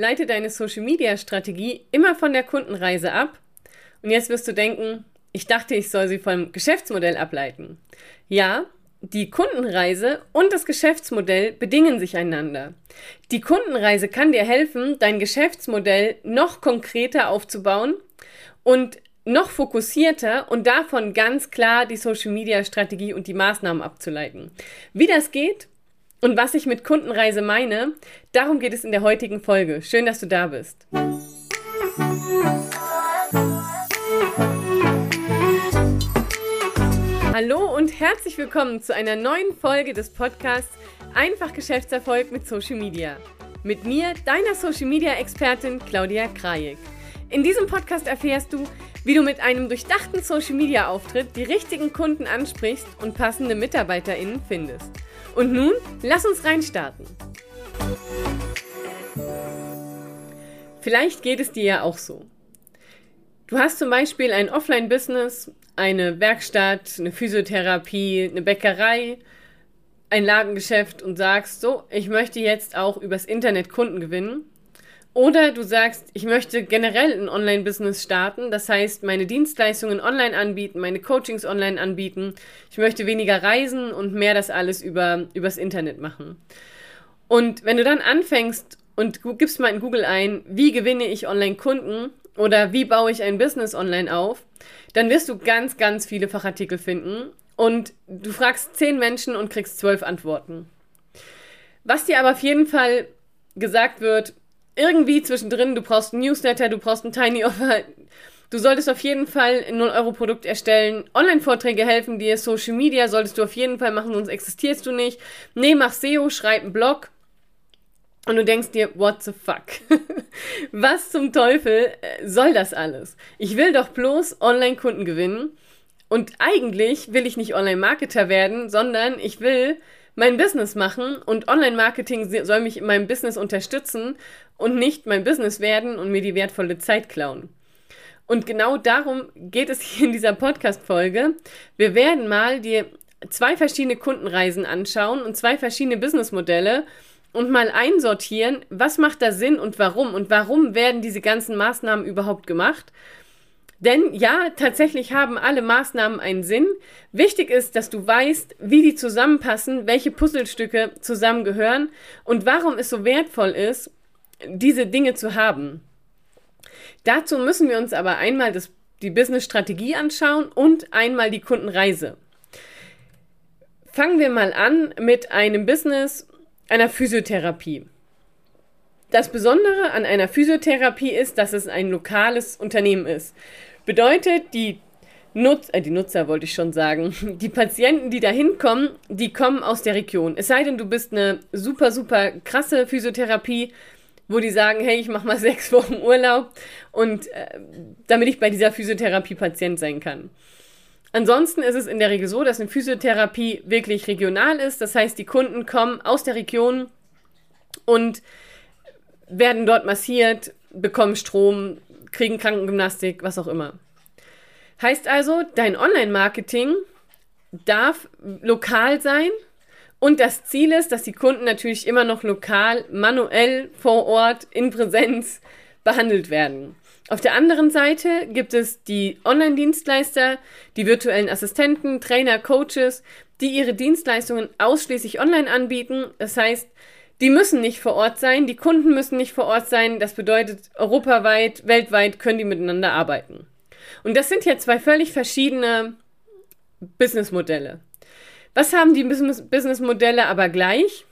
leite deine Social-Media-Strategie immer von der Kundenreise ab. Und jetzt wirst du denken, ich dachte, ich soll sie vom Geschäftsmodell ableiten. Ja, die Kundenreise und das Geschäftsmodell bedingen sich einander. Die Kundenreise kann dir helfen, dein Geschäftsmodell noch konkreter aufzubauen und noch fokussierter und davon ganz klar die Social-Media-Strategie und die Maßnahmen abzuleiten. Wie das geht und was ich mit Kundenreise meine, darum geht es in der heutigen Folge. Schön, dass du da bist. Hallo und herzlich willkommen zu einer neuen Folge des Podcasts Einfach Geschäftserfolg mit Social Media. Mit mir, deiner Social Media Expertin Claudia Krajek. In diesem Podcast erfährst du, wie du mit einem durchdachten Social Media Auftritt die richtigen Kunden ansprichst und passende MitarbeiterInnen findest. Und nun, lass uns reinstarten. Vielleicht geht es dir ja auch so. Du hast zum Beispiel ein Offline-Business, eine Werkstatt, eine Physiotherapie, eine Bäckerei, ein Ladengeschäft und sagst, so, ich möchte jetzt auch übers Internet Kunden gewinnen. Oder du sagst, ich möchte generell ein Online-Business starten, das heißt, meine Dienstleistungen online anbieten, meine Coachings online anbieten. Ich möchte weniger reisen und mehr das alles über, übers Internet machen. Und wenn du dann anfängst und gibst mal in Google ein, wie gewinne ich Online-Kunden oder wie baue ich ein Business online auf, dann wirst du ganz, ganz viele Fachartikel finden und du fragst zehn Menschen und kriegst zwölf Antworten. Was dir aber auf jeden Fall gesagt wird, irgendwie zwischendrin, du brauchst ein Newsletter, du brauchst ein Tiny Offer, du solltest auf jeden Fall ein 0-Euro-Produkt erstellen, Online-Vorträge helfen dir, Social Media solltest du auf jeden Fall machen, sonst existierst du nicht. Nee, mach SEO, schreib einen Blog. Und du denkst dir, what the fuck? Was zum Teufel äh, soll das alles? Ich will doch bloß Online-Kunden gewinnen. Und eigentlich will ich nicht Online-Marketer werden, sondern ich will mein Business machen und Online-Marketing soll mich in meinem Business unterstützen und nicht mein Business werden und mir die wertvolle Zeit klauen. Und genau darum geht es hier in dieser Podcast-Folge. Wir werden mal dir zwei verschiedene Kundenreisen anschauen und zwei verschiedene Businessmodelle und mal einsortieren, was macht da Sinn und warum und warum werden diese ganzen Maßnahmen überhaupt gemacht. Denn ja, tatsächlich haben alle Maßnahmen einen Sinn. Wichtig ist, dass du weißt, wie die zusammenpassen, welche Puzzlestücke zusammengehören und warum es so wertvoll ist, diese Dinge zu haben. Dazu müssen wir uns aber einmal das, die Business-Strategie anschauen und einmal die Kundenreise. Fangen wir mal an mit einem Business, einer Physiotherapie. Das Besondere an einer Physiotherapie ist, dass es ein lokales Unternehmen ist. Bedeutet, die, Nutz äh, die Nutzer wollte ich schon sagen, die Patienten, die da hinkommen, die kommen aus der Region. Es sei denn, du bist eine super, super krasse Physiotherapie, wo die sagen, hey, ich mache mal sechs Wochen Urlaub und äh, damit ich bei dieser Physiotherapie Patient sein kann. Ansonsten ist es in der Regel so, dass eine Physiotherapie wirklich regional ist. Das heißt, die Kunden kommen aus der Region und werden dort massiert, bekommen Strom, kriegen Krankengymnastik, was auch immer. Heißt also, dein Online-Marketing darf lokal sein und das Ziel ist, dass die Kunden natürlich immer noch lokal, manuell, vor Ort, in Präsenz behandelt werden. Auf der anderen Seite gibt es die Online-Dienstleister, die virtuellen Assistenten, Trainer, Coaches, die ihre Dienstleistungen ausschließlich online anbieten. Das heißt, die müssen nicht vor Ort sein, die Kunden müssen nicht vor Ort sein. Das bedeutet, europaweit, weltweit können die miteinander arbeiten. Und das sind ja zwei völlig verschiedene Businessmodelle. Was haben die Businessmodelle aber gleich?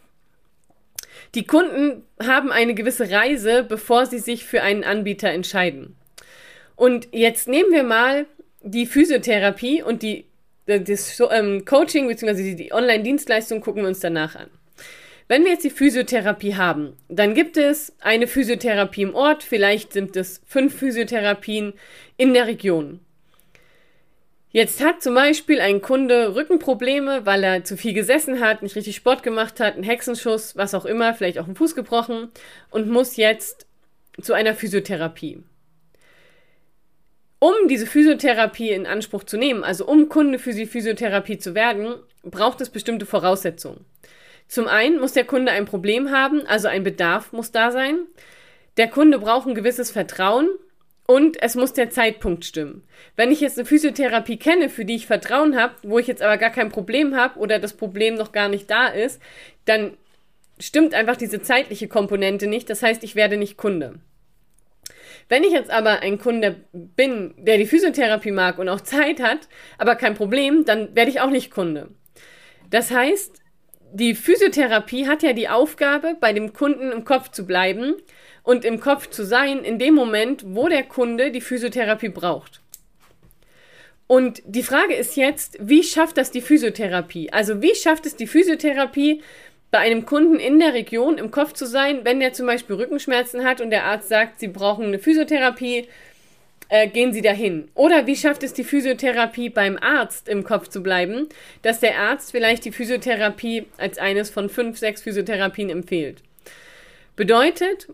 Die Kunden haben eine gewisse Reise, bevor sie sich für einen Anbieter entscheiden. Und jetzt nehmen wir mal die Physiotherapie und die, das ähm, Coaching bzw. die Online-Dienstleistung gucken wir uns danach an. Wenn wir jetzt die Physiotherapie haben, dann gibt es eine Physiotherapie im Ort, vielleicht sind es fünf Physiotherapien in der Region. Jetzt hat zum Beispiel ein Kunde Rückenprobleme, weil er zu viel gesessen hat, nicht richtig Sport gemacht hat, einen Hexenschuss, was auch immer, vielleicht auch einen Fuß gebrochen und muss jetzt zu einer Physiotherapie. Um diese Physiotherapie in Anspruch zu nehmen, also um Kunde für die Physiotherapie zu werden, braucht es bestimmte Voraussetzungen. Zum einen muss der Kunde ein Problem haben, also ein Bedarf muss da sein. der Kunde braucht ein gewisses Vertrauen und es muss der Zeitpunkt stimmen. Wenn ich jetzt eine Physiotherapie kenne, für die ich Vertrauen habe, wo ich jetzt aber gar kein Problem habe oder das Problem noch gar nicht da ist, dann stimmt einfach diese zeitliche Komponente nicht. Das heißt, ich werde nicht Kunde. Wenn ich jetzt aber ein Kunde bin, der die Physiotherapie mag und auch Zeit hat, aber kein Problem, dann werde ich auch nicht Kunde. Das heißt, die Physiotherapie hat ja die Aufgabe, bei dem Kunden im Kopf zu bleiben und im Kopf zu sein in dem Moment, wo der Kunde die Physiotherapie braucht. Und die Frage ist jetzt, wie schafft das die Physiotherapie? Also wie schafft es die Physiotherapie, bei einem Kunden in der Region im Kopf zu sein, wenn der zum Beispiel Rückenschmerzen hat und der Arzt sagt, Sie brauchen eine Physiotherapie, äh, gehen Sie dahin. Oder wie schafft es die Physiotherapie beim Arzt im Kopf zu bleiben, dass der Arzt vielleicht die Physiotherapie als eines von fünf, sechs Physiotherapien empfiehlt. Bedeutet,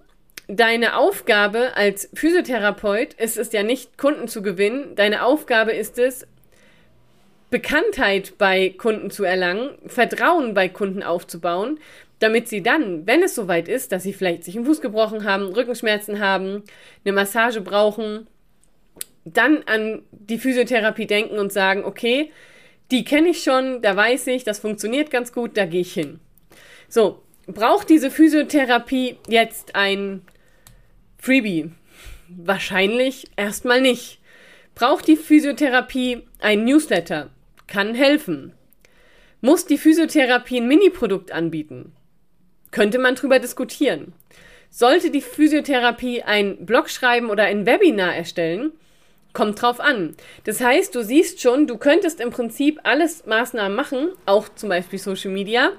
deine Aufgabe als Physiotherapeut ist es ja nicht, Kunden zu gewinnen. Deine Aufgabe ist es, Bekanntheit bei Kunden zu erlangen, Vertrauen bei Kunden aufzubauen, damit sie dann, wenn es soweit ist, dass sie vielleicht sich einen Fuß gebrochen haben, Rückenschmerzen haben, eine Massage brauchen, dann an die Physiotherapie denken und sagen, okay, die kenne ich schon, da weiß ich, das funktioniert ganz gut, da gehe ich hin. So, braucht diese Physiotherapie jetzt ein Freebie? Wahrscheinlich erstmal nicht. Braucht die Physiotherapie ein Newsletter? kann helfen. Muss die Physiotherapie ein Mini-Produkt anbieten? Könnte man drüber diskutieren. Sollte die Physiotherapie ein Blog schreiben oder ein Webinar erstellen? Kommt drauf an. Das heißt, du siehst schon, du könntest im Prinzip alles Maßnahmen machen, auch zum Beispiel Social Media,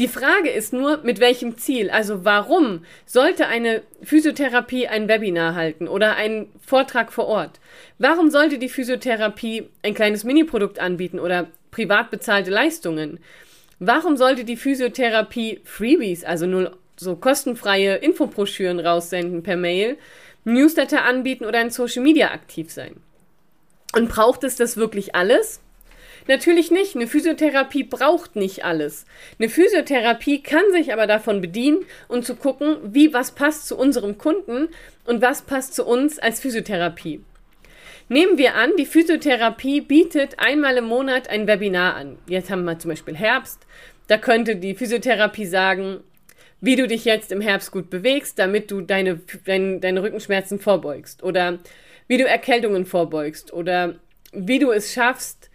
die Frage ist nur, mit welchem Ziel? Also warum sollte eine Physiotherapie ein Webinar halten oder einen Vortrag vor Ort? Warum sollte die Physiotherapie ein kleines Miniprodukt anbieten oder privat bezahlte Leistungen? Warum sollte die Physiotherapie Freebies, also nur so kostenfreie Infobroschüren raussenden per Mail, Newsletter anbieten oder in Social Media aktiv sein? Und braucht es das wirklich alles? Natürlich nicht. Eine Physiotherapie braucht nicht alles. Eine Physiotherapie kann sich aber davon bedienen und zu gucken, wie was passt zu unserem Kunden und was passt zu uns als Physiotherapie. Nehmen wir an, die Physiotherapie bietet einmal im Monat ein Webinar an. Jetzt haben wir zum Beispiel Herbst. Da könnte die Physiotherapie sagen, wie du dich jetzt im Herbst gut bewegst, damit du deine, deine, deine Rückenschmerzen vorbeugst. Oder wie du Erkältungen vorbeugst. Oder wie du es schaffst,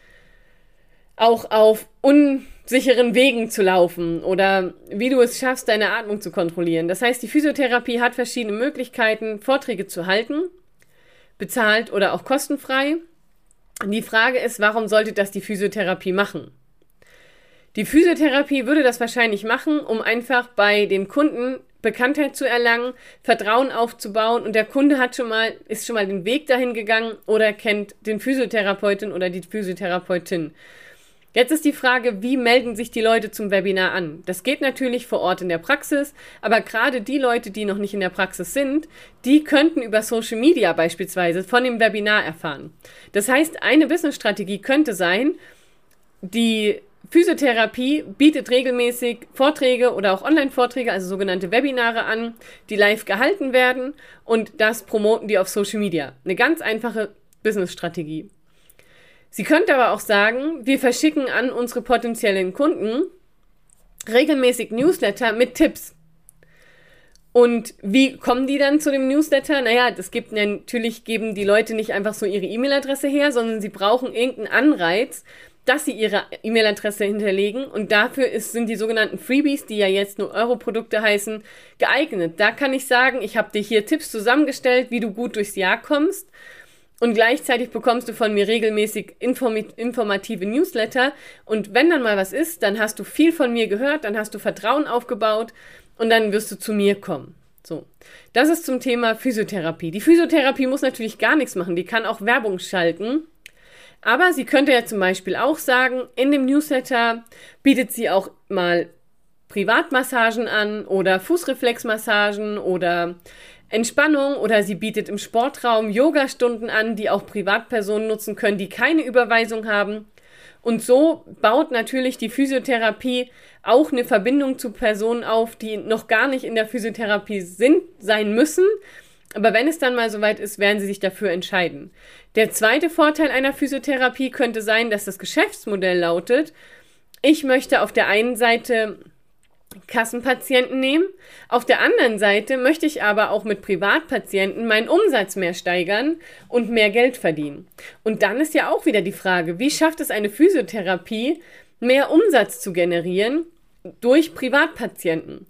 auch auf unsicheren Wegen zu laufen oder wie du es schaffst, deine Atmung zu kontrollieren. Das heißt, die Physiotherapie hat verschiedene Möglichkeiten, Vorträge zu halten, bezahlt oder auch kostenfrei. Die Frage ist, warum sollte das die Physiotherapie machen? Die Physiotherapie würde das wahrscheinlich machen, um einfach bei dem Kunden Bekanntheit zu erlangen, Vertrauen aufzubauen und der Kunde hat schon mal, ist schon mal den Weg dahin gegangen oder kennt den Physiotherapeutin oder die Physiotherapeutin. Jetzt ist die Frage, wie melden sich die Leute zum Webinar an? Das geht natürlich vor Ort in der Praxis, aber gerade die Leute, die noch nicht in der Praxis sind, die könnten über Social Media beispielsweise von dem Webinar erfahren. Das heißt, eine Businessstrategie könnte sein, die Physiotherapie bietet regelmäßig Vorträge oder auch Online-Vorträge, also sogenannte Webinare an, die live gehalten werden und das promoten die auf Social Media. Eine ganz einfache Businessstrategie. Sie könnte aber auch sagen, wir verschicken an unsere potenziellen Kunden regelmäßig Newsletter mit Tipps. Und wie kommen die dann zu dem Newsletter? Naja, das gibt natürlich, geben die Leute nicht einfach so ihre E-Mail-Adresse her, sondern sie brauchen irgendeinen Anreiz, dass sie ihre E-Mail-Adresse hinterlegen. Und dafür ist, sind die sogenannten Freebies, die ja jetzt nur Euro-Produkte heißen, geeignet. Da kann ich sagen, ich habe dir hier Tipps zusammengestellt, wie du gut durchs Jahr kommst. Und gleichzeitig bekommst du von mir regelmäßig informative Newsletter. Und wenn dann mal was ist, dann hast du viel von mir gehört, dann hast du Vertrauen aufgebaut und dann wirst du zu mir kommen. So. Das ist zum Thema Physiotherapie. Die Physiotherapie muss natürlich gar nichts machen. Die kann auch Werbung schalten. Aber sie könnte ja zum Beispiel auch sagen, in dem Newsletter bietet sie auch mal Privatmassagen an oder Fußreflexmassagen oder Entspannung oder sie bietet im Sportraum Yoga-Stunden an, die auch Privatpersonen nutzen können, die keine Überweisung haben. Und so baut natürlich die Physiotherapie auch eine Verbindung zu Personen auf, die noch gar nicht in der Physiotherapie sind, sein müssen. Aber wenn es dann mal soweit ist, werden sie sich dafür entscheiden. Der zweite Vorteil einer Physiotherapie könnte sein, dass das Geschäftsmodell lautet, ich möchte auf der einen Seite Kassenpatienten nehmen. Auf der anderen Seite möchte ich aber auch mit Privatpatienten meinen Umsatz mehr steigern und mehr Geld verdienen. Und dann ist ja auch wieder die Frage, wie schafft es eine Physiotherapie, mehr Umsatz zu generieren durch Privatpatienten?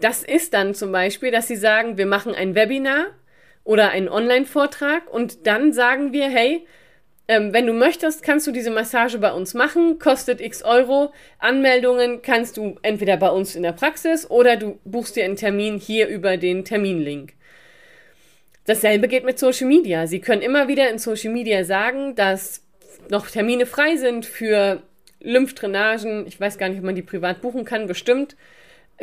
Das ist dann zum Beispiel, dass sie sagen, wir machen ein Webinar oder einen Online-Vortrag und dann sagen wir, hey, ähm, wenn du möchtest, kannst du diese Massage bei uns machen, kostet x Euro. Anmeldungen kannst du entweder bei uns in der Praxis oder du buchst dir einen Termin hier über den Terminlink. Dasselbe geht mit Social Media. Sie können immer wieder in Social Media sagen, dass noch Termine frei sind für Lymphdrainagen. Ich weiß gar nicht, ob man die privat buchen kann, bestimmt.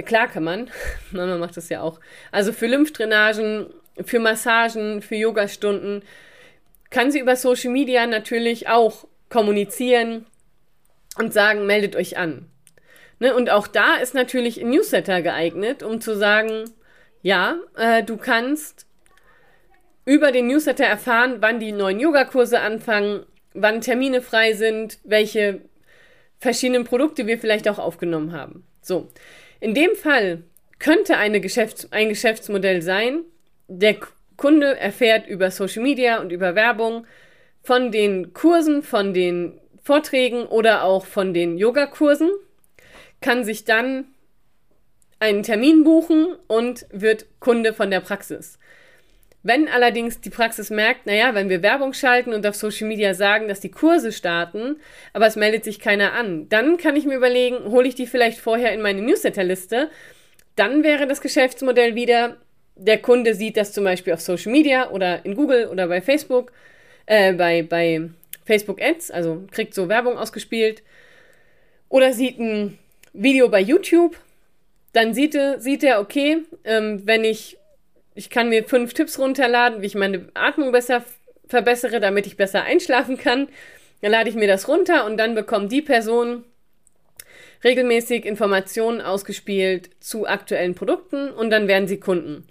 Klar kann man. Mama macht das ja auch. Also für Lymphdrainagen, für Massagen, für Yogastunden kann sie über Social Media natürlich auch kommunizieren und sagen, meldet euch an. Ne? Und auch da ist natürlich ein Newsletter geeignet, um zu sagen, ja, äh, du kannst über den Newsletter erfahren, wann die neuen Yogakurse anfangen, wann Termine frei sind, welche verschiedenen Produkte wir vielleicht auch aufgenommen haben. So, in dem Fall könnte eine Geschäfts-, ein Geschäftsmodell sein, der Kunde erfährt über Social Media und über Werbung von den Kursen, von den Vorträgen oder auch von den Yogakursen, kann sich dann einen Termin buchen und wird Kunde von der Praxis. Wenn allerdings die Praxis merkt, naja, wenn wir Werbung schalten und auf Social Media sagen, dass die Kurse starten, aber es meldet sich keiner an, dann kann ich mir überlegen, hole ich die vielleicht vorher in meine Newsletterliste. Dann wäre das Geschäftsmodell wieder, der Kunde sieht das zum Beispiel auf Social Media oder in Google oder bei Facebook, äh, bei, bei Facebook Ads, also kriegt so Werbung ausgespielt, oder sieht ein Video bei YouTube, dann sieht er, sieht er okay, ähm, wenn ich, ich kann mir fünf Tipps runterladen, wie ich meine Atmung besser verbessere, damit ich besser einschlafen kann, dann lade ich mir das runter und dann bekommt die Person regelmäßig Informationen ausgespielt zu aktuellen Produkten und dann werden sie Kunden.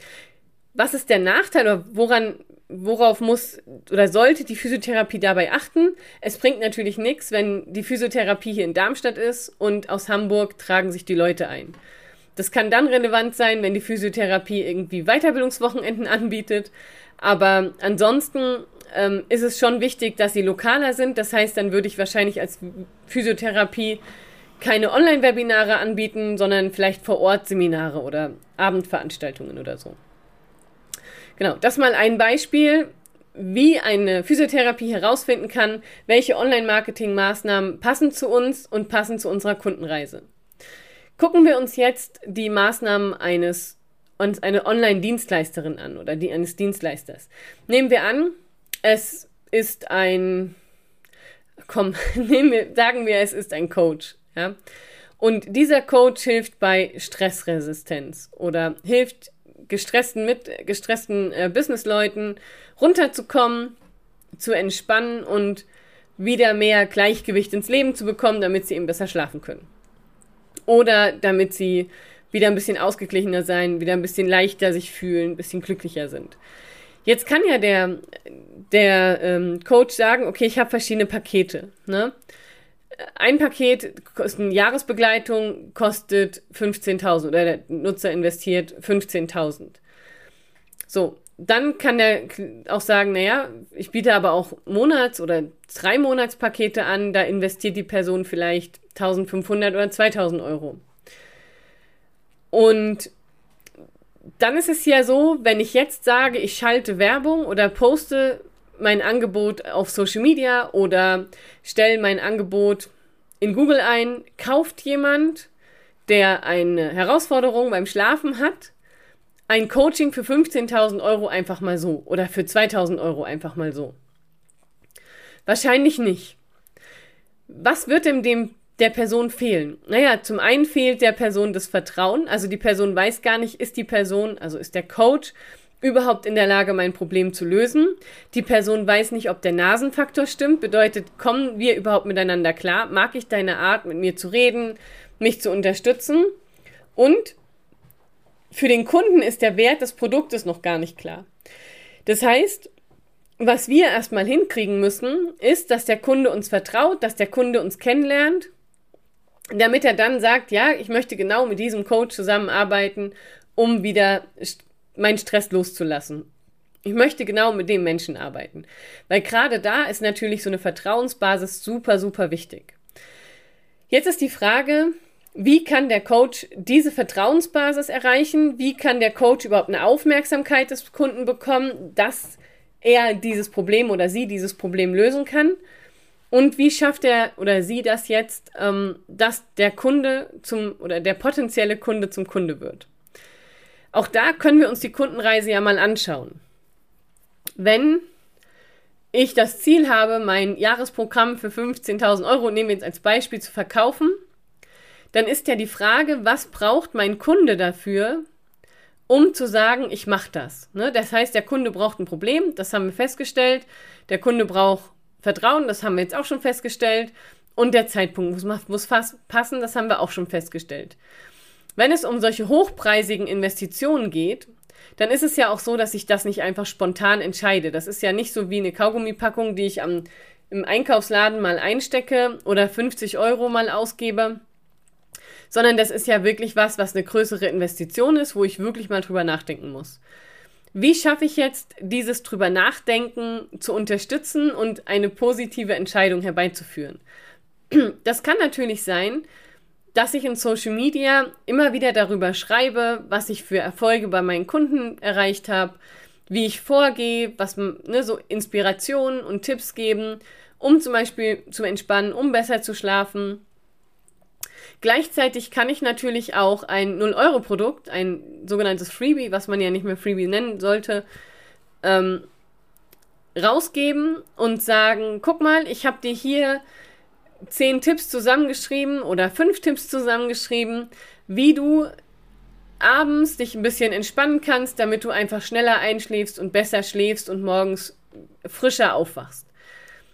Was ist der Nachteil oder woran, worauf muss oder sollte die Physiotherapie dabei achten? Es bringt natürlich nichts, wenn die Physiotherapie hier in Darmstadt ist und aus Hamburg tragen sich die Leute ein. Das kann dann relevant sein, wenn die Physiotherapie irgendwie Weiterbildungswochenenden anbietet. Aber ansonsten ähm, ist es schon wichtig, dass sie lokaler sind. Das heißt, dann würde ich wahrscheinlich als Physiotherapie keine Online-Webinare anbieten, sondern vielleicht vor Ort Seminare oder Abendveranstaltungen oder so. Genau, das mal ein Beispiel, wie eine Physiotherapie herausfinden kann, welche Online-Marketing-Maßnahmen passen zu uns und passen zu unserer Kundenreise. Gucken wir uns jetzt die Maßnahmen eines uns eine Online-Dienstleisterin an oder die eines Dienstleisters. Nehmen wir an, es ist ein, komm, nehmen wir, sagen wir, es ist ein Coach. Ja? Und dieser Coach hilft bei Stressresistenz oder hilft gestressten mit gestressten äh, Businessleuten runterzukommen, zu entspannen und wieder mehr Gleichgewicht ins Leben zu bekommen, damit sie eben besser schlafen können. Oder damit sie wieder ein bisschen ausgeglichener sein, wieder ein bisschen leichter sich fühlen, ein bisschen glücklicher sind. Jetzt kann ja der, der ähm, Coach sagen, okay, ich habe verschiedene Pakete. Ne? Ein Paket, eine Jahresbegleitung kostet 15.000 oder der Nutzer investiert 15.000. So, dann kann der auch sagen, naja, ich biete aber auch Monats- oder drei Monatspakete an, da investiert die Person vielleicht 1500 oder 2000 Euro. Und dann ist es ja so, wenn ich jetzt sage, ich schalte Werbung oder poste mein Angebot auf Social Media oder stelle mein Angebot in Google ein, kauft jemand, der eine Herausforderung beim Schlafen hat, ein Coaching für 15.000 Euro einfach mal so oder für 2.000 Euro einfach mal so? Wahrscheinlich nicht. Was wird denn dem der Person fehlen? Naja, zum einen fehlt der Person das Vertrauen, also die Person weiß gar nicht, ist die Person, also ist der Coach überhaupt in der Lage, mein Problem zu lösen. Die Person weiß nicht, ob der Nasenfaktor stimmt. Bedeutet, kommen wir überhaupt miteinander klar? Mag ich deine Art, mit mir zu reden, mich zu unterstützen? Und für den Kunden ist der Wert des Produktes noch gar nicht klar. Das heißt, was wir erstmal hinkriegen müssen, ist, dass der Kunde uns vertraut, dass der Kunde uns kennenlernt, damit er dann sagt, ja, ich möchte genau mit diesem Coach zusammenarbeiten, um wieder meinen Stress loszulassen. Ich möchte genau mit dem Menschen arbeiten. Weil gerade da ist natürlich so eine Vertrauensbasis super, super wichtig. Jetzt ist die Frage, wie kann der Coach diese Vertrauensbasis erreichen? Wie kann der Coach überhaupt eine Aufmerksamkeit des Kunden bekommen, dass er dieses Problem oder sie dieses Problem lösen kann? Und wie schafft er oder sie das jetzt, ähm, dass der Kunde zum oder der potenzielle Kunde zum Kunde wird? Auch da können wir uns die Kundenreise ja mal anschauen. Wenn ich das Ziel habe, mein Jahresprogramm für 15.000 Euro, nehmen wir jetzt als Beispiel, zu verkaufen, dann ist ja die Frage, was braucht mein Kunde dafür, um zu sagen, ich mache das. Ne? Das heißt, der Kunde braucht ein Problem, das haben wir festgestellt. Der Kunde braucht Vertrauen, das haben wir jetzt auch schon festgestellt. Und der Zeitpunkt muss, muss passen, das haben wir auch schon festgestellt. Wenn es um solche hochpreisigen Investitionen geht, dann ist es ja auch so, dass ich das nicht einfach spontan entscheide. Das ist ja nicht so wie eine Kaugummipackung, die ich am, im Einkaufsladen mal einstecke oder 50 Euro mal ausgebe, sondern das ist ja wirklich was, was eine größere Investition ist, wo ich wirklich mal drüber nachdenken muss. Wie schaffe ich jetzt, dieses drüber nachdenken zu unterstützen und eine positive Entscheidung herbeizuführen? Das kann natürlich sein, dass ich in Social Media immer wieder darüber schreibe, was ich für Erfolge bei meinen Kunden erreicht habe, wie ich vorgehe, was ne, so Inspirationen und Tipps geben, um zum Beispiel zu entspannen, um besser zu schlafen. Gleichzeitig kann ich natürlich auch ein 0-Euro-Produkt, ein sogenanntes Freebie, was man ja nicht mehr Freebie nennen sollte, ähm, rausgeben und sagen, guck mal, ich habe dir hier zehn Tipps zusammengeschrieben oder fünf Tipps zusammengeschrieben, wie du abends dich ein bisschen entspannen kannst, damit du einfach schneller einschläfst und besser schläfst und morgens frischer aufwachst.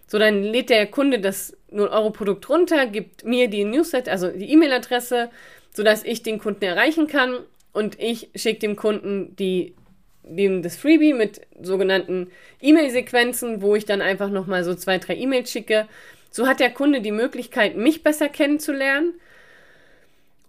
So, dann lädt der Kunde das 0-Euro-Produkt runter, gibt mir die Newsletter, also die E-Mail-Adresse, sodass ich den Kunden erreichen kann und ich schicke dem Kunden die, dem das Freebie mit sogenannten E-Mail-Sequenzen, wo ich dann einfach nochmal so zwei, drei E-Mails schicke, so hat der Kunde die Möglichkeit, mich besser kennenzulernen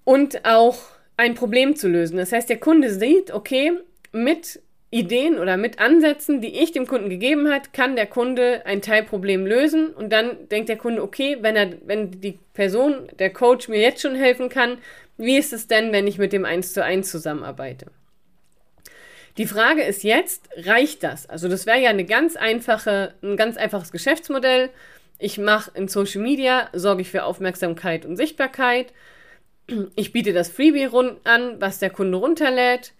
und auch ein Problem zu lösen. Das heißt, der Kunde sieht, okay, mit Ideen oder mit Ansätzen, die ich dem Kunden gegeben hat, kann der Kunde ein Teilproblem lösen und dann denkt der Kunde, okay, wenn er, wenn die Person, der Coach mir jetzt schon helfen kann, wie ist es denn, wenn ich mit dem eins zu eins zusammenarbeite? Die Frage ist jetzt, reicht das? Also das wäre ja eine ganz einfache, ein ganz einfaches Geschäftsmodell. Ich mache in Social Media, sorge ich für Aufmerksamkeit und Sichtbarkeit. Ich biete das Freebie an, was der Kunde runterlädt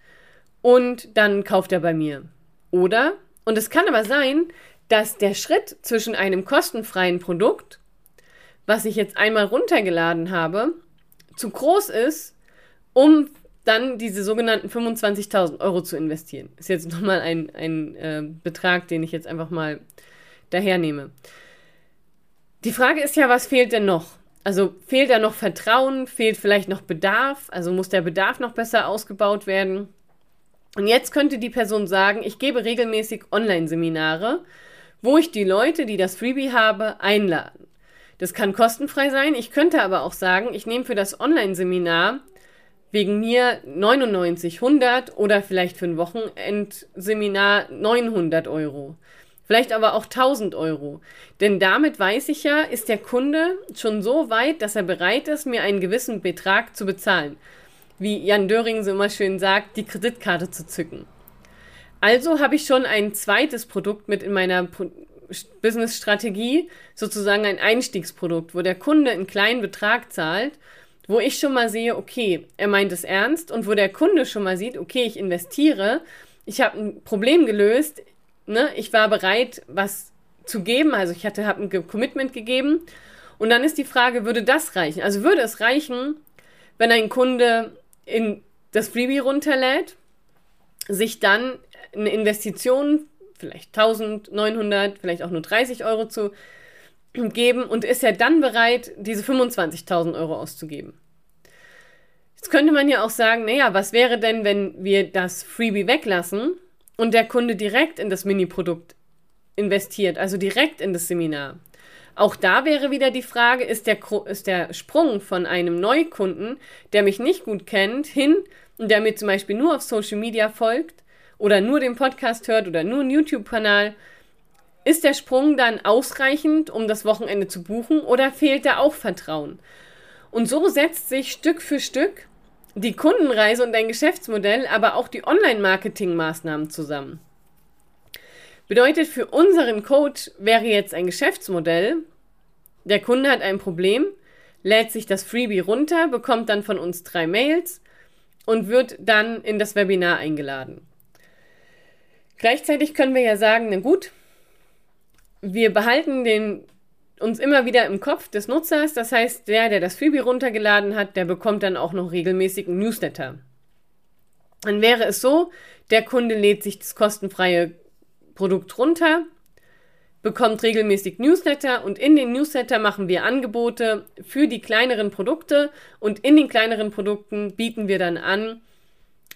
und dann kauft er bei mir. Oder, und es kann aber sein, dass der Schritt zwischen einem kostenfreien Produkt, was ich jetzt einmal runtergeladen habe, zu groß ist, um dann diese sogenannten 25.000 Euro zu investieren. Ist jetzt nochmal ein, ein äh, Betrag, den ich jetzt einfach mal dahernehme. Die Frage ist ja, was fehlt denn noch? Also fehlt da noch Vertrauen? Fehlt vielleicht noch Bedarf? Also muss der Bedarf noch besser ausgebaut werden? Und jetzt könnte die Person sagen, ich gebe regelmäßig Online-Seminare, wo ich die Leute, die das Freebie habe, einladen. Das kann kostenfrei sein. Ich könnte aber auch sagen, ich nehme für das Online-Seminar wegen mir 99, 100 oder vielleicht für ein Wochenendseminar 900 Euro. Vielleicht aber auch 1000 Euro. Denn damit weiß ich ja, ist der Kunde schon so weit, dass er bereit ist, mir einen gewissen Betrag zu bezahlen. Wie Jan Döring so immer schön sagt, die Kreditkarte zu zücken. Also habe ich schon ein zweites Produkt mit in meiner Business-Strategie, sozusagen ein Einstiegsprodukt, wo der Kunde einen kleinen Betrag zahlt, wo ich schon mal sehe, okay, er meint es ernst und wo der Kunde schon mal sieht, okay, ich investiere, ich habe ein Problem gelöst, ne, ich war bereit, was zu geben, also ich hatte, habe ein Commitment gegeben. Und dann ist die Frage, würde das reichen? Also würde es reichen, wenn ein Kunde in das Freebie runterlädt, sich dann eine Investition, vielleicht 1900, vielleicht auch nur 30 Euro zu geben und ist ja dann bereit, diese 25.000 Euro auszugeben. Jetzt könnte man ja auch sagen, naja, was wäre denn, wenn wir das Freebie weglassen und der Kunde direkt in das Mini-Produkt investiert, also direkt in das Seminar? Auch da wäre wieder die Frage, ist der, ist der Sprung von einem Neukunden, der mich nicht gut kennt, hin und der mir zum Beispiel nur auf Social Media folgt oder nur den Podcast hört oder nur einen YouTube-Kanal, ist der Sprung dann ausreichend, um das Wochenende zu buchen oder fehlt da auch Vertrauen? Und so setzt sich Stück für Stück die Kundenreise und dein Geschäftsmodell, aber auch die Online-Marketing-Maßnahmen zusammen. Bedeutet, für unseren Coach wäre jetzt ein Geschäftsmodell, der Kunde hat ein Problem, lädt sich das Freebie runter, bekommt dann von uns drei Mails und wird dann in das Webinar eingeladen. Gleichzeitig können wir ja sagen, na gut, wir behalten den uns immer wieder im Kopf des Nutzers. Das heißt, der, der das Freebie runtergeladen hat, der bekommt dann auch noch regelmäßig einen Newsletter. Dann wäre es so, der Kunde lädt sich das kostenfreie Produkt runter, bekommt regelmäßig Newsletter und in den Newsletter machen wir Angebote für die kleineren Produkte und in den kleineren Produkten bieten wir dann an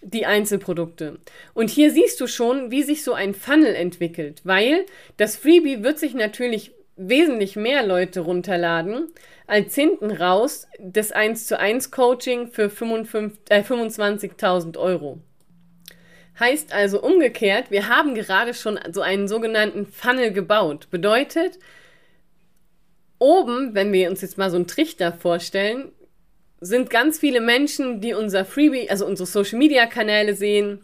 die Einzelprodukte. Und hier siehst du schon, wie sich so ein Funnel entwickelt, weil das Freebie wird sich natürlich wesentlich mehr Leute runterladen, als hinten raus das 1 zu 1 Coaching für äh, 25.000 Euro. Heißt also umgekehrt, wir haben gerade schon so einen sogenannten Funnel gebaut. Bedeutet, oben, wenn wir uns jetzt mal so einen Trichter vorstellen, sind ganz viele Menschen, die unser Freebie, also unsere Social Media Kanäle sehen,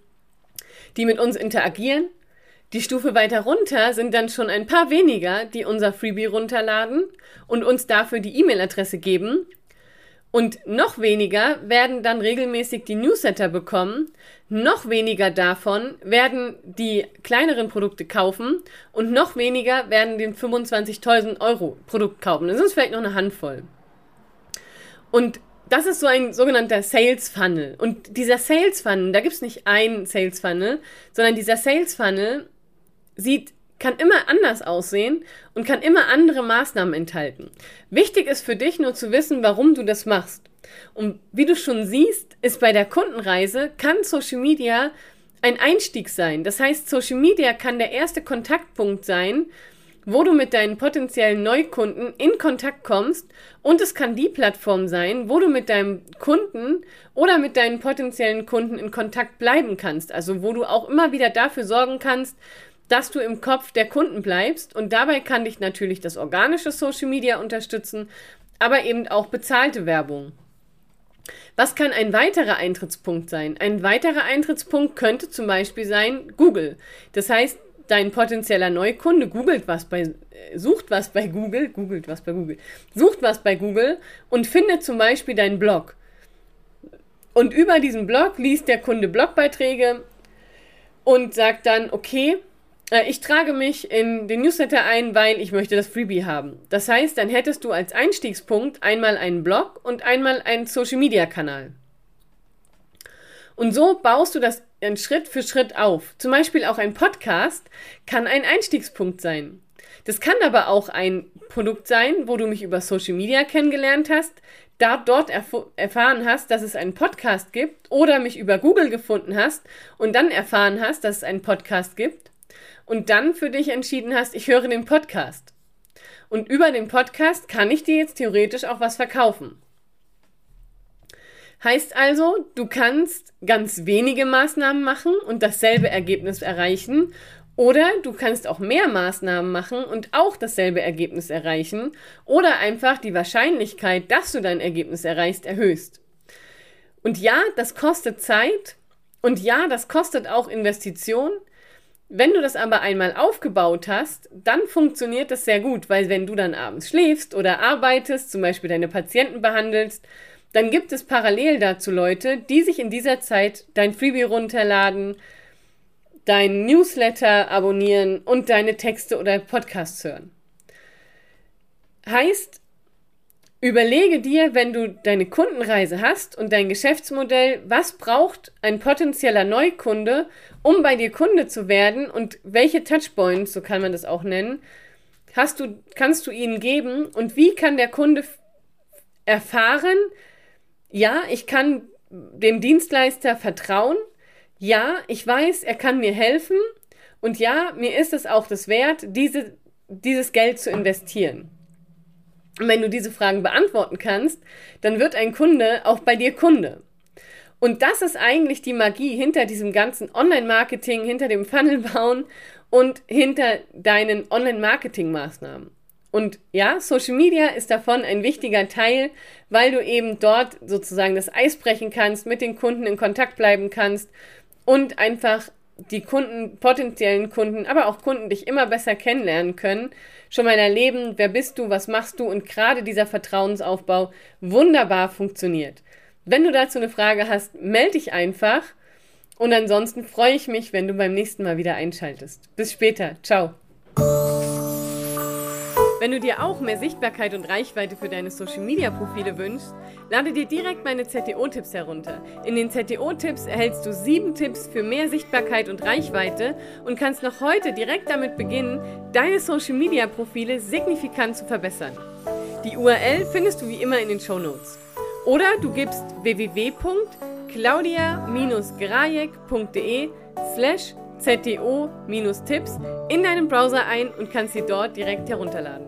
die mit uns interagieren die Stufe weiter runter sind dann schon ein paar weniger, die unser Freebie runterladen und uns dafür die E-Mail-Adresse geben. Und noch weniger werden dann regelmäßig die Newsletter bekommen. Noch weniger davon werden die kleineren Produkte kaufen und noch weniger werden den 25.000 Euro Produkt kaufen. Das ist vielleicht noch eine Handvoll. Und das ist so ein sogenannter Sales Funnel. Und dieser Sales Funnel, da gibt es nicht einen Sales Funnel, sondern dieser Sales Funnel sieht, kann immer anders aussehen und kann immer andere Maßnahmen enthalten. Wichtig ist für dich nur zu wissen, warum du das machst. Und wie du schon siehst, ist bei der Kundenreise, kann Social Media ein Einstieg sein. Das heißt, Social Media kann der erste Kontaktpunkt sein, wo du mit deinen potenziellen Neukunden in Kontakt kommst und es kann die Plattform sein, wo du mit deinem Kunden oder mit deinen potenziellen Kunden in Kontakt bleiben kannst. Also wo du auch immer wieder dafür sorgen kannst, dass du im Kopf der Kunden bleibst. Und dabei kann dich natürlich das organische Social Media unterstützen, aber eben auch bezahlte Werbung. Was kann ein weiterer Eintrittspunkt sein? Ein weiterer Eintrittspunkt könnte zum Beispiel sein Google. Das heißt, dein potenzieller Neukunde googelt was bei, äh, sucht was bei Google, googelt was bei Google, sucht was bei Google und findet zum Beispiel deinen Blog. Und über diesen Blog liest der Kunde Blogbeiträge und sagt dann, okay, ich trage mich in den Newsletter ein, weil ich möchte das Freebie haben. Das heißt, dann hättest du als Einstiegspunkt einmal einen Blog und einmal einen Social-Media-Kanal. Und so baust du das Schritt für Schritt auf. Zum Beispiel auch ein Podcast kann ein Einstiegspunkt sein. Das kann aber auch ein Produkt sein, wo du mich über Social Media kennengelernt hast, da dort erf erfahren hast, dass es einen Podcast gibt oder mich über Google gefunden hast und dann erfahren hast, dass es einen Podcast gibt und dann für dich entschieden hast, ich höre den Podcast. Und über den Podcast kann ich dir jetzt theoretisch auch was verkaufen. Heißt also, du kannst ganz wenige Maßnahmen machen und dasselbe Ergebnis erreichen. Oder du kannst auch mehr Maßnahmen machen und auch dasselbe Ergebnis erreichen. Oder einfach die Wahrscheinlichkeit, dass du dein Ergebnis erreichst, erhöhst. Und ja, das kostet Zeit. Und ja, das kostet auch Investition. Wenn du das aber einmal aufgebaut hast, dann funktioniert das sehr gut, weil wenn du dann abends schläfst oder arbeitest, zum Beispiel deine Patienten behandelst, dann gibt es parallel dazu Leute, die sich in dieser Zeit dein Freebie runterladen, dein Newsletter abonnieren und deine Texte oder Podcasts hören. Heißt, Überlege dir, wenn du deine Kundenreise hast und dein Geschäftsmodell, was braucht ein potenzieller Neukunde, um bei dir Kunde zu werden und welche Touchpoints, so kann man das auch nennen, hast du, kannst du ihnen geben und wie kann der Kunde erfahren, ja, ich kann dem Dienstleister vertrauen, ja, ich weiß, er kann mir helfen und ja, mir ist es auch das wert, diese, dieses Geld zu investieren. Und wenn du diese Fragen beantworten kannst, dann wird ein Kunde auch bei dir Kunde. Und das ist eigentlich die Magie hinter diesem ganzen Online-Marketing, hinter dem Funnel bauen und hinter deinen Online-Marketing-Maßnahmen. Und ja, Social Media ist davon ein wichtiger Teil, weil du eben dort sozusagen das Eis brechen kannst, mit den Kunden in Kontakt bleiben kannst und einfach die Kunden, potenziellen Kunden, aber auch Kunden dich immer besser kennenlernen können, schon mal erleben, wer bist du, was machst du und gerade dieser Vertrauensaufbau wunderbar funktioniert. Wenn du dazu eine Frage hast, melde dich einfach und ansonsten freue ich mich, wenn du beim nächsten Mal wieder einschaltest. Bis später. Ciao. Wenn du dir auch mehr Sichtbarkeit und Reichweite für deine Social-Media-Profile wünschst, lade dir direkt meine ZTO-Tipps herunter. In den ZTO-Tipps erhältst du sieben Tipps für mehr Sichtbarkeit und Reichweite und kannst noch heute direkt damit beginnen, deine Social-Media-Profile signifikant zu verbessern. Die URL findest du wie immer in den Show Notes. Oder du gibst www.claudia-grajek.de slash ZTO-Tipps in deinen Browser ein und kannst sie dort direkt herunterladen.